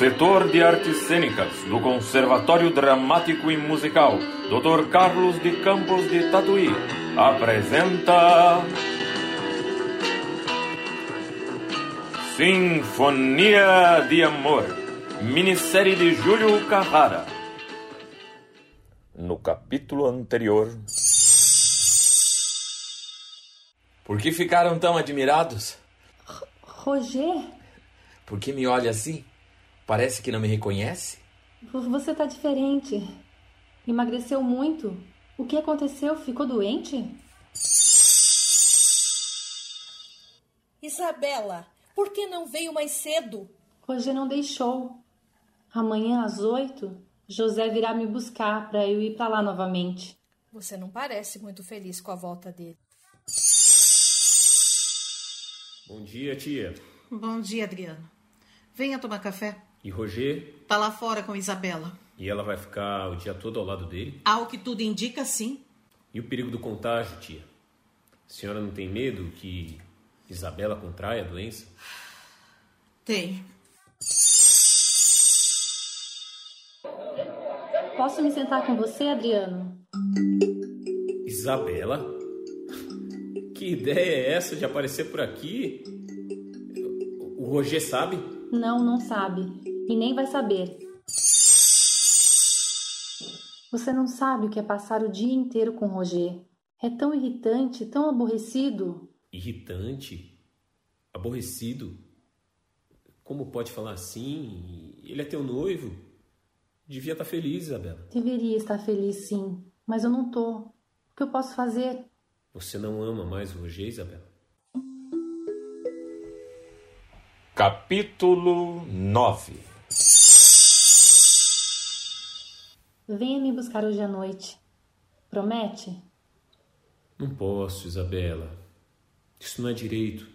setor de artes cênicas do Conservatório Dramático e Musical, Dr. Carlos de Campos de Tatuí, apresenta. Sinfonia de Amor, minissérie de Júlio Carrara. No capítulo anterior. Por que ficaram tão admirados? Roger, Por que me olha assim? Parece que não me reconhece? você tá diferente. Emagreceu muito. O que aconteceu? Ficou doente? Isabela, por que não veio mais cedo? Roger não deixou. Amanhã às oito, José virá me buscar para eu ir para lá novamente. Você não parece muito feliz com a volta dele. Bom dia, tia. Bom dia, Adriano. Venha tomar café. E Roger? Tá lá fora com Isabela. E ela vai ficar o dia todo ao lado dele? Ao que tudo indica, sim. E o perigo do contágio, tia? A senhora não tem medo que Isabela contraia a doença? Tem. Posso me sentar com você, Adriano? Isabela? Que ideia é essa de aparecer por aqui? O Roger sabe? Não, não sabe. E nem vai saber. Você não sabe o que é passar o dia inteiro com Roger. É tão irritante, tão aborrecido. Irritante? Aborrecido? Como pode falar assim? Ele é teu noivo? Devia estar feliz, Isabela. Deveria estar feliz, sim. Mas eu não tô. O que eu posso fazer? Você não ama mais o Roger, Isabela? Capítulo 9 Venha me buscar hoje à noite. Promete? Não posso, Isabela. Isso não é direito.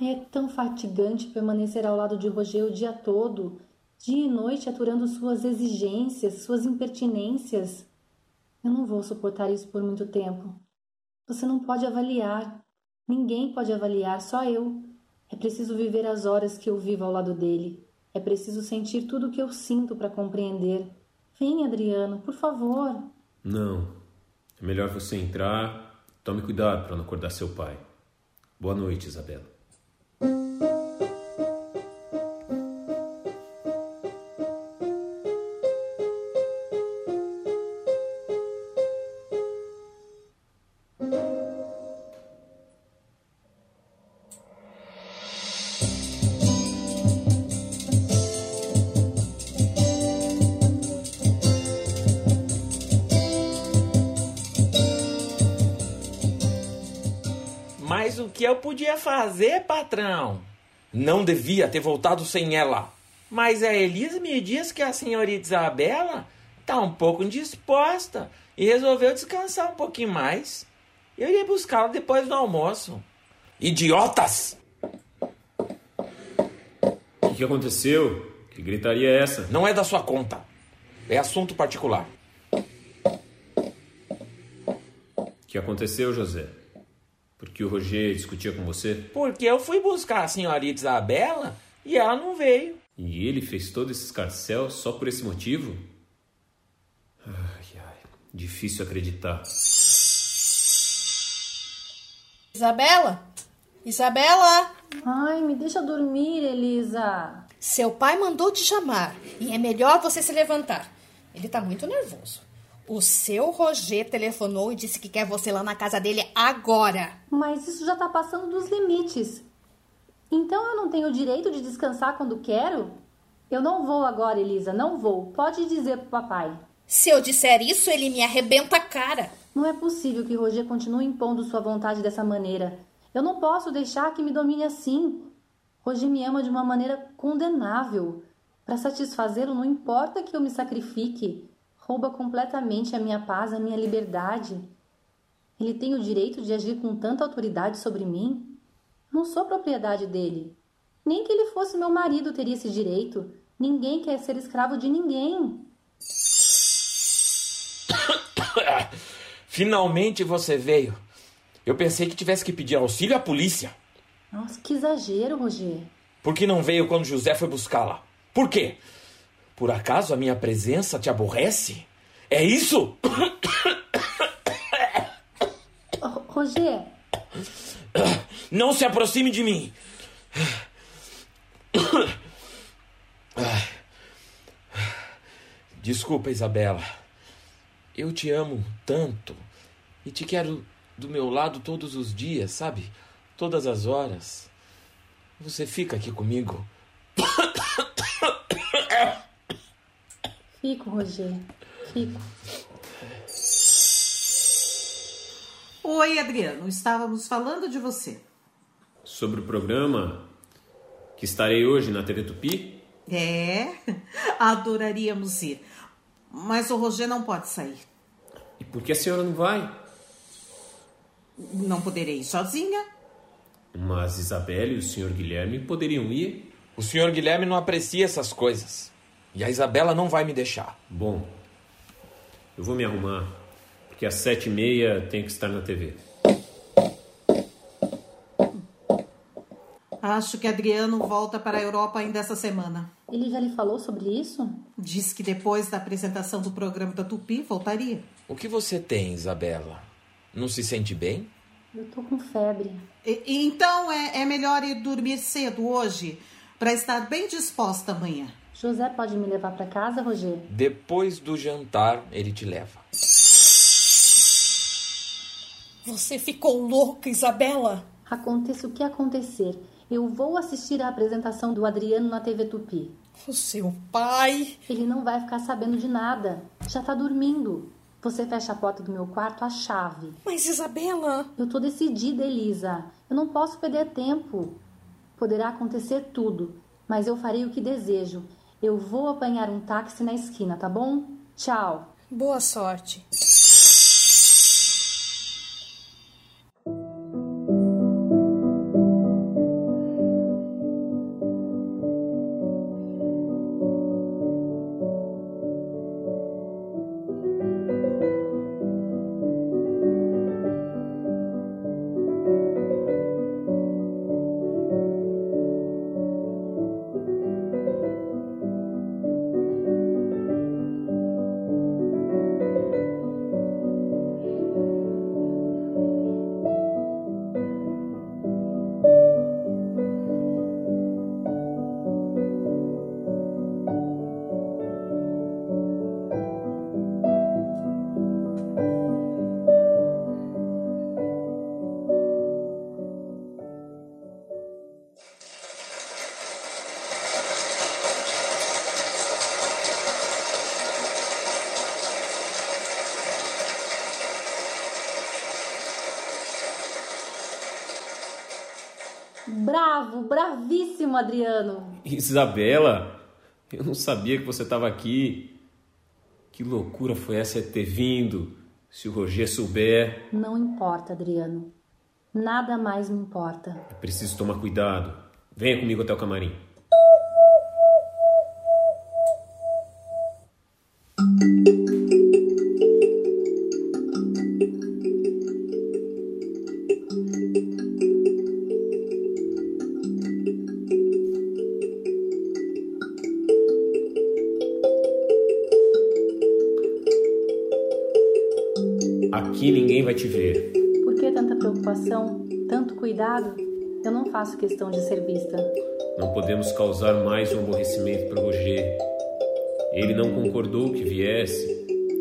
É tão fatigante permanecer ao lado de Roger o dia todo, dia e noite aturando suas exigências, suas impertinências. Eu não vou suportar isso por muito tempo. Você não pode avaliar. Ninguém pode avaliar, só eu. É preciso viver as horas que eu vivo ao lado dele. É preciso sentir tudo o que eu sinto para compreender. Vem, Adriano, por favor. Não. É melhor você entrar. Tome cuidado para não acordar seu pai. Boa noite, Isabela. Que eu podia fazer, patrão? Não devia ter voltado sem ela. Mas a Elisa me diz que a senhorita Isabela tá um pouco indisposta e resolveu descansar um pouquinho mais. Eu irei buscá-la depois do almoço. Idiotas! O que, que aconteceu? Que gritaria é essa? Não é da sua conta. É assunto particular. O que aconteceu, José? Porque o Roger discutia com você? Porque eu fui buscar a senhorita Isabela e ela não veio. E ele fez todo esse escarcel só por esse motivo? Ai, ai. Difícil acreditar. Isabela? Isabela? Ai, me deixa dormir, Elisa. Seu pai mandou te chamar e é melhor você se levantar. Ele tá muito nervoso. O seu Roger telefonou e disse que quer você lá na casa dele agora. Mas isso já tá passando dos limites. Então eu não tenho o direito de descansar quando quero? Eu não vou agora, Elisa, não vou. Pode dizer pro papai. Se eu disser isso, ele me arrebenta a cara. Não é possível que Roger continue impondo sua vontade dessa maneira. Eu não posso deixar que me domine assim. Roger me ama de uma maneira condenável. Para satisfazê-lo, não importa que eu me sacrifique. Rouba completamente a minha paz, a minha liberdade. Ele tem o direito de agir com tanta autoridade sobre mim? Não sou propriedade dele. Nem que ele fosse meu marido teria esse direito. Ninguém quer ser escravo de ninguém. Finalmente você veio. Eu pensei que tivesse que pedir auxílio à polícia. Nossa, que exagero, Roger. Por que não veio quando José foi buscá-la? Por quê? Por acaso a minha presença te aborrece? É isso? Roger. Não se aproxime de mim. Desculpa, Isabela. Eu te amo tanto e te quero do meu lado todos os dias, sabe? Todas as horas. Você fica aqui comigo? Fico, Roger. Fico. Oi, Adriano. Estávamos falando de você. Sobre o programa que estarei hoje na TV Tupi? É, adoraríamos ir. Mas o Roger não pode sair. E por que a senhora não vai? Não poderei ir sozinha. Mas Isabelle e o senhor Guilherme poderiam ir. O senhor Guilherme não aprecia essas coisas. E a Isabela não vai me deixar. Bom, eu vou me arrumar, porque às sete e meia tem que estar na TV. Acho que Adriano volta para a Europa ainda essa semana. Ele já lhe falou sobre isso? Disse que depois da apresentação do programa da Tupi voltaria. O que você tem, Isabela? Não se sente bem? Eu tô com febre. E- então é, é melhor ir dormir cedo hoje para estar bem disposta amanhã. José pode me levar para casa, Roger? Depois do jantar, ele te leva. Você ficou louca, Isabela? Aconteça o que acontecer, eu vou assistir à apresentação do Adriano na TV Tupi. O seu pai. Ele não vai ficar sabendo de nada. Já tá dormindo. Você fecha a porta do meu quarto à chave. Mas, Isabela. Eu tô decidida, Elisa. Eu não posso perder tempo. Poderá acontecer tudo, mas eu farei o que desejo. Eu vou apanhar um táxi na esquina, tá bom? Tchau. Boa sorte. Bravíssimo, Adriano. Isabela, eu não sabia que você estava aqui. Que loucura foi essa ter vindo? Se o Roger souber, Não importa, Adriano. Nada mais me importa. é preciso tomar cuidado. Venha comigo até o camarim. Vai te ver. Por que tanta preocupação, tanto cuidado? Eu não faço questão de ser vista. Não podemos causar mais um aborrecimento para Roger. Ele não concordou que viesse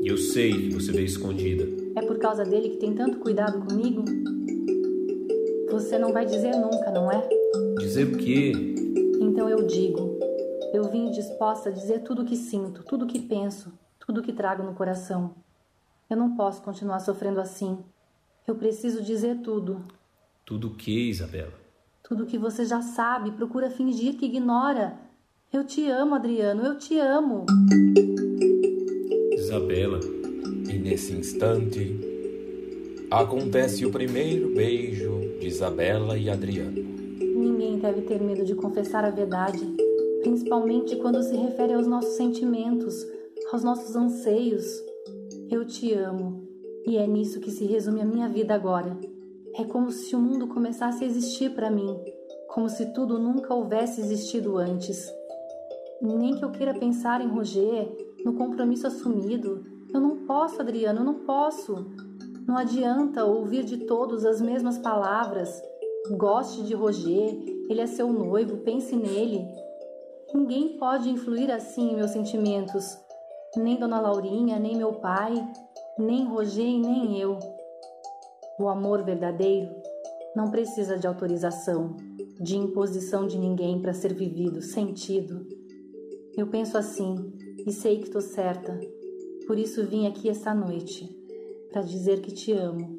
e eu sei que você veio escondida. É por causa dele que tem tanto cuidado comigo? Você não vai dizer nunca, não é? Dizer o quê? Então eu digo. Eu vim disposta a dizer tudo o que sinto, tudo o que penso, tudo o que trago no coração. Eu não posso continuar sofrendo assim. Eu preciso dizer tudo. Tudo o que, Isabela? Tudo o que você já sabe, procura fingir que ignora. Eu te amo, Adriano, eu te amo. Isabela, E nesse instante, acontece o primeiro beijo de Isabela e Adriano. Ninguém deve ter medo de confessar a verdade, principalmente quando se refere aos nossos sentimentos, aos nossos anseios. Eu te amo, e é nisso que se resume a minha vida agora. É como se o mundo começasse a existir para mim, como se tudo nunca houvesse existido antes. Nem que eu queira pensar em Roger, no compromisso assumido. Eu não posso, Adriano, eu não posso. Não adianta ouvir de todos as mesmas palavras. Goste de Roger, ele é seu noivo, pense nele. Ninguém pode influir assim em meus sentimentos. Nem Dona Laurinha, nem meu pai, nem Roger e nem eu. O amor verdadeiro não precisa de autorização, de imposição de ninguém para ser vivido, sentido. Eu penso assim e sei que estou certa. Por isso vim aqui esta noite para dizer que te amo.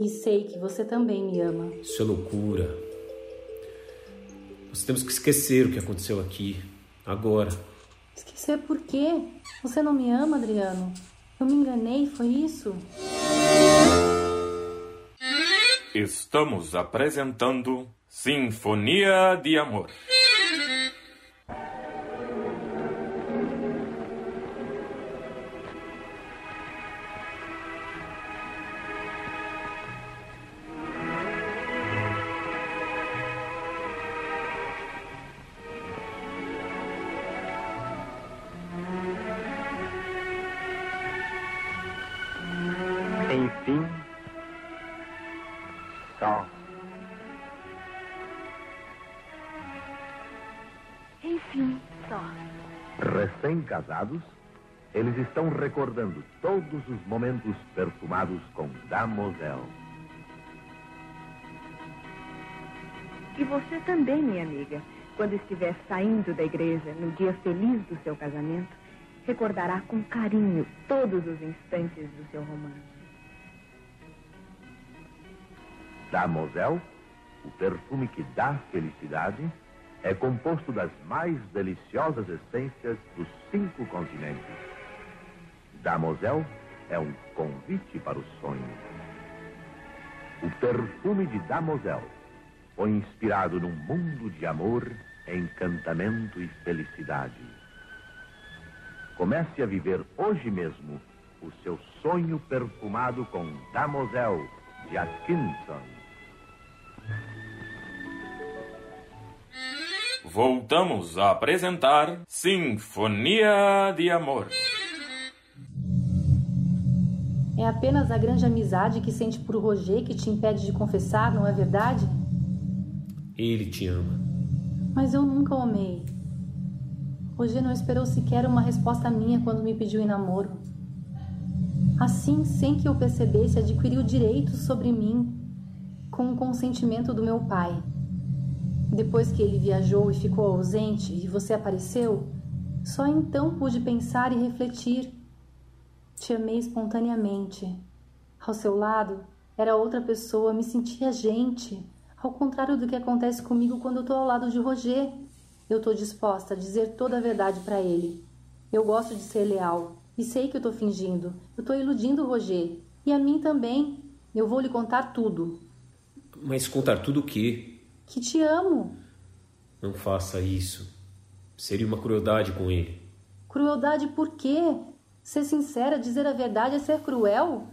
E sei que você também me ama. Isso é loucura. Nós temos que esquecer o que aconteceu aqui, agora. Esquecer por quê? Você não me ama, Adriano? Eu me enganei, foi isso? Estamos apresentando Sinfonia de Amor. Recém-casados, eles estão recordando todos os momentos perfumados com Damosel. E você também, minha amiga, quando estiver saindo da igreja no dia feliz do seu casamento, recordará com carinho todos os instantes do seu romance. Damosel, o perfume que dá felicidade, é composto das mais deliciosas essências dos cinco continentes. Damosel é um convite para o sonho. O perfume de Damosel foi inspirado num mundo de amor, encantamento e felicidade. Comece a viver hoje mesmo o seu sonho perfumado com Damosel de Atkinson. Voltamos a apresentar Sinfonia de Amor. É apenas a grande amizade que sente por Roger que te impede de confessar, não é verdade? Ele te ama. Mas eu nunca o amei. Roger não esperou sequer uma resposta minha quando me pediu em namoro. Assim, sem que eu percebesse, adquiriu direitos sobre mim, com o consentimento do meu pai. Depois que ele viajou e ficou ausente e você apareceu, só então pude pensar e refletir. Te amei espontaneamente. Ao seu lado, era outra pessoa, me sentia gente. Ao contrário do que acontece comigo quando eu estou ao lado de Roger. Eu estou disposta a dizer toda a verdade para ele. Eu gosto de ser leal e sei que eu estou fingindo. Eu estou iludindo o Roger. E a mim também. Eu vou lhe contar tudo. Mas contar tudo o quê? Que te amo. Não faça isso. Seria uma crueldade com ele. Crueldade por quê? Ser sincera, dizer a verdade é ser cruel?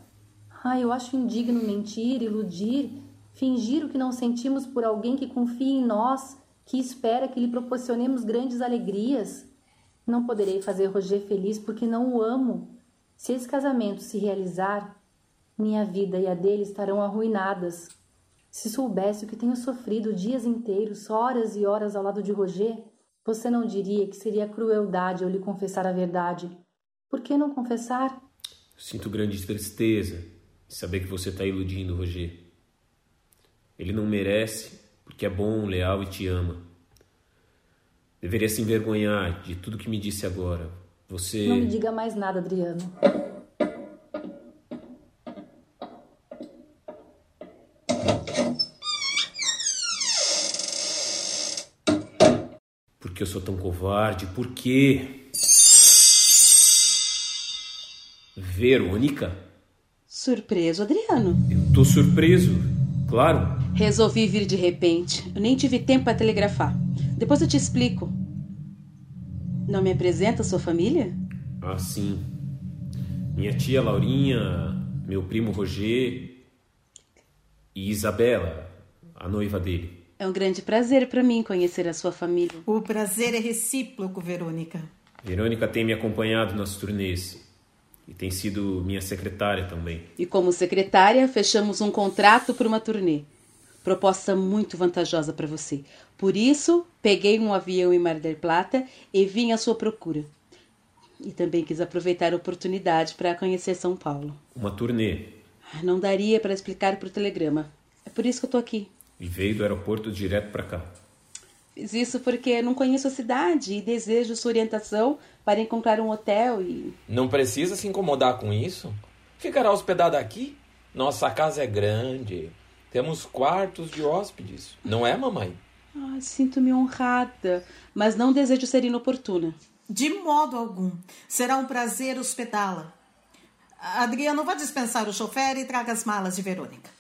Ai, eu acho indigno mentir, iludir, fingir o que não sentimos por alguém que confia em nós, que espera que lhe proporcionemos grandes alegrias. Não poderei fazer Roger feliz porque não o amo. Se esse casamento se realizar, minha vida e a dele estarão arruinadas. Se soubesse o que tenho sofrido dias inteiros, horas e horas ao lado de Roger, você não diria que seria crueldade eu lhe confessar a verdade. Por que não confessar? Sinto grande tristeza de saber que você está iludindo Roger. Ele não merece porque é bom, leal e te ama. Deveria se envergonhar de tudo que me disse agora. Você. Não me diga mais nada, Adriano. Que eu sou tão covarde? Por quê? Verônica? Surpreso, Adriano. Eu tô surpreso, claro. Resolvi vir de repente. Eu nem tive tempo para telegrafar. Depois eu te explico. Não me apresenta a sua família? Ah, sim. Minha tia Laurinha, meu primo Roger e Isabela, a noiva dele. É um grande prazer para mim conhecer a sua família. O prazer é recíproco, Verônica. Verônica tem me acompanhado nas turnês e tem sido minha secretária também. E como secretária, fechamos um contrato por uma turnê. Proposta muito vantajosa para você. Por isso, peguei um avião em Mar del Plata e vim à sua procura. E também quis aproveitar a oportunidade para conhecer São Paulo. Uma turnê. Não daria para explicar por telegrama. É por isso que eu tô aqui. E veio do aeroporto direto para cá. Fiz isso porque não conheço a cidade e desejo sua orientação para encontrar um hotel e. Não precisa se incomodar com isso. Ficará hospedada aqui? Nossa casa é grande. Temos quartos de hóspedes. Não é, mamãe? Ah, Sinto-me honrada, mas não desejo ser inoportuna. De modo algum. Será um prazer hospedá-la. Adriano, vá dispensar o chofer e traga as malas de Verônica.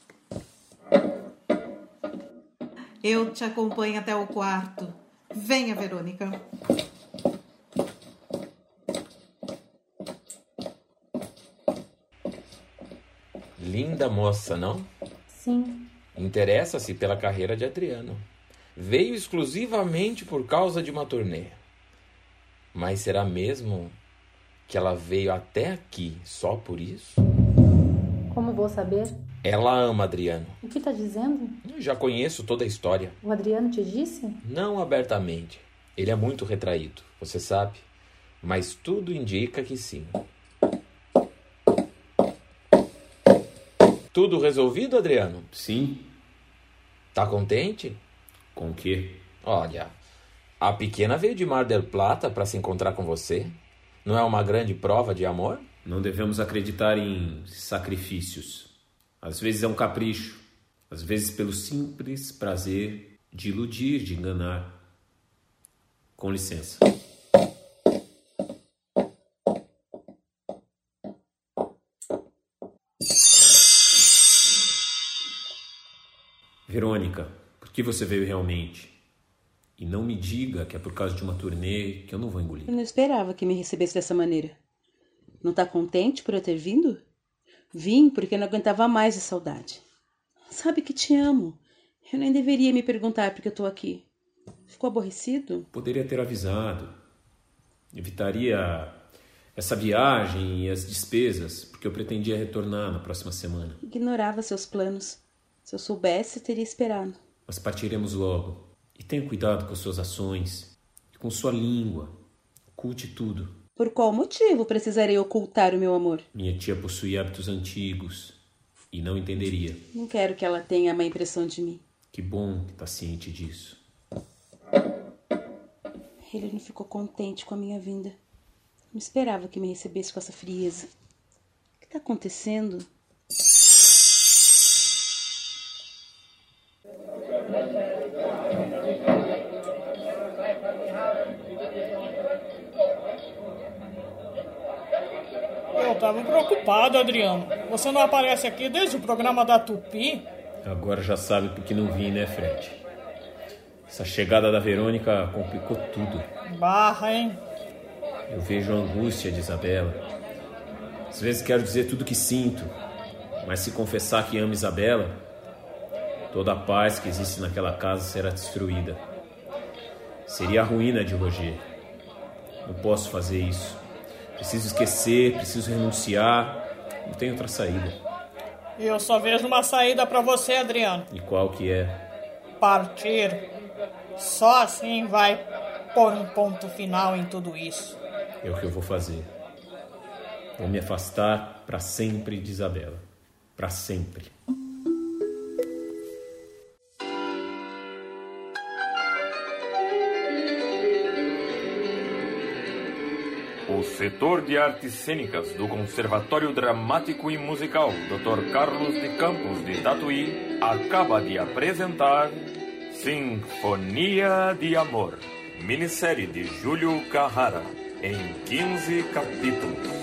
Eu te acompanho até o quarto. Venha, Verônica. Linda moça, não? Sim. Interessa-se pela carreira de Adriano. Veio exclusivamente por causa de uma turnê. Mas será mesmo que ela veio até aqui só por isso? Como vou saber? Ela ama Adriano. O que está dizendo? Eu já conheço toda a história. O Adriano te disse? Não abertamente. Ele é muito retraído, você sabe. Mas tudo indica que sim. Tudo resolvido, Adriano? Sim. Tá contente? Com o quê? Olha, a pequena veio de Mar del Plata para se encontrar com você. Não é uma grande prova de amor? Não devemos acreditar em sacrifícios. Às vezes é um capricho, às vezes pelo simples prazer de iludir, de enganar. Com licença. Verônica, por que você veio realmente? E não me diga que é por causa de uma turnê que eu não vou engolir. Eu não esperava que me recebesse dessa maneira. Não tá contente por eu ter vindo? Vim porque não aguentava mais a saudade. Sabe que te amo. Eu nem deveria me perguntar porque eu tô aqui. Ficou aborrecido? Poderia ter avisado. Evitaria essa viagem e as despesas, porque eu pretendia retornar na próxima semana. Ignorava seus planos. Se eu soubesse, teria esperado. Mas partiremos logo. E tenha cuidado com suas ações, com sua língua. Oculte tudo. Por qual motivo precisarei ocultar o meu amor? Minha tia possui hábitos antigos e não entenderia. Não quero que ela tenha má impressão de mim. Que bom que está ciente disso. Ele não ficou contente com a minha vinda. Não esperava que me recebesse com essa frieza. O que está acontecendo? Tava preocupado, Adriano. Você não aparece aqui desde o programa da Tupi? Agora já sabe por que não vim, né, Fred? Essa chegada da Verônica complicou tudo. Barra, hein? Eu vejo a angústia de Isabela. Às vezes quero dizer tudo que sinto, mas se confessar que amo Isabela, toda a paz que existe naquela casa será destruída. Seria a ruína de Roger. Não posso fazer isso. Preciso esquecer, preciso renunciar. Não tem outra saída. Eu só vejo uma saída para você, Adriano. E qual que é? Partir. Só assim vai pôr um ponto final em tudo isso. É o que eu vou fazer. Vou me afastar para sempre de Isabela. Para sempre. O setor de artes cênicas do Conservatório Dramático e Musical Dr. Carlos de Campos de Tatuí acaba de apresentar Sinfonia de Amor, minissérie de Júlio Carrara, em 15 capítulos.